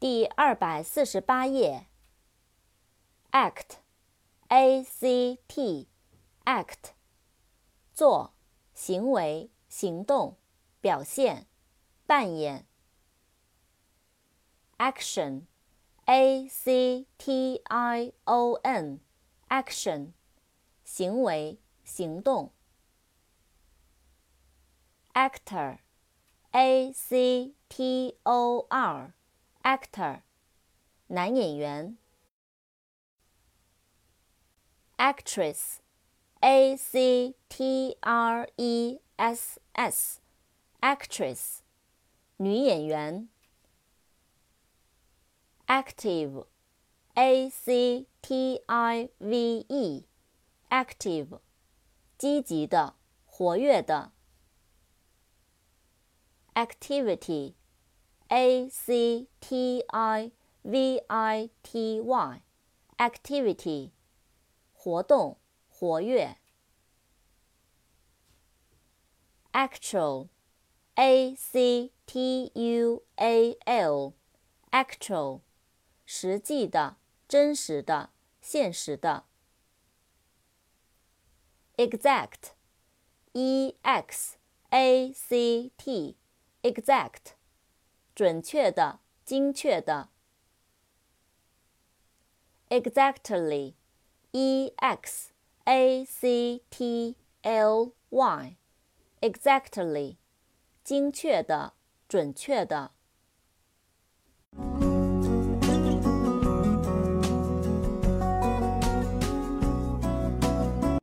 第二百四十八页。act，a c t，act，做，行为，行动，表现，扮演。action，a c t i o n，action，行为，行动。actor，a c t o r r，actor，男演员。actress，a c t r e s s，actress，女演员。active，a c t i v e，active，积极的，活跃的。 activity，a c t i v i t y，activity。活动，活跃。actual，a c t u a l，actual，实际的，真实的，现实的。exact，e x a c t，exact， 准确的，精确的。exactly。e x a c t l y，exactly，精确的，准确的。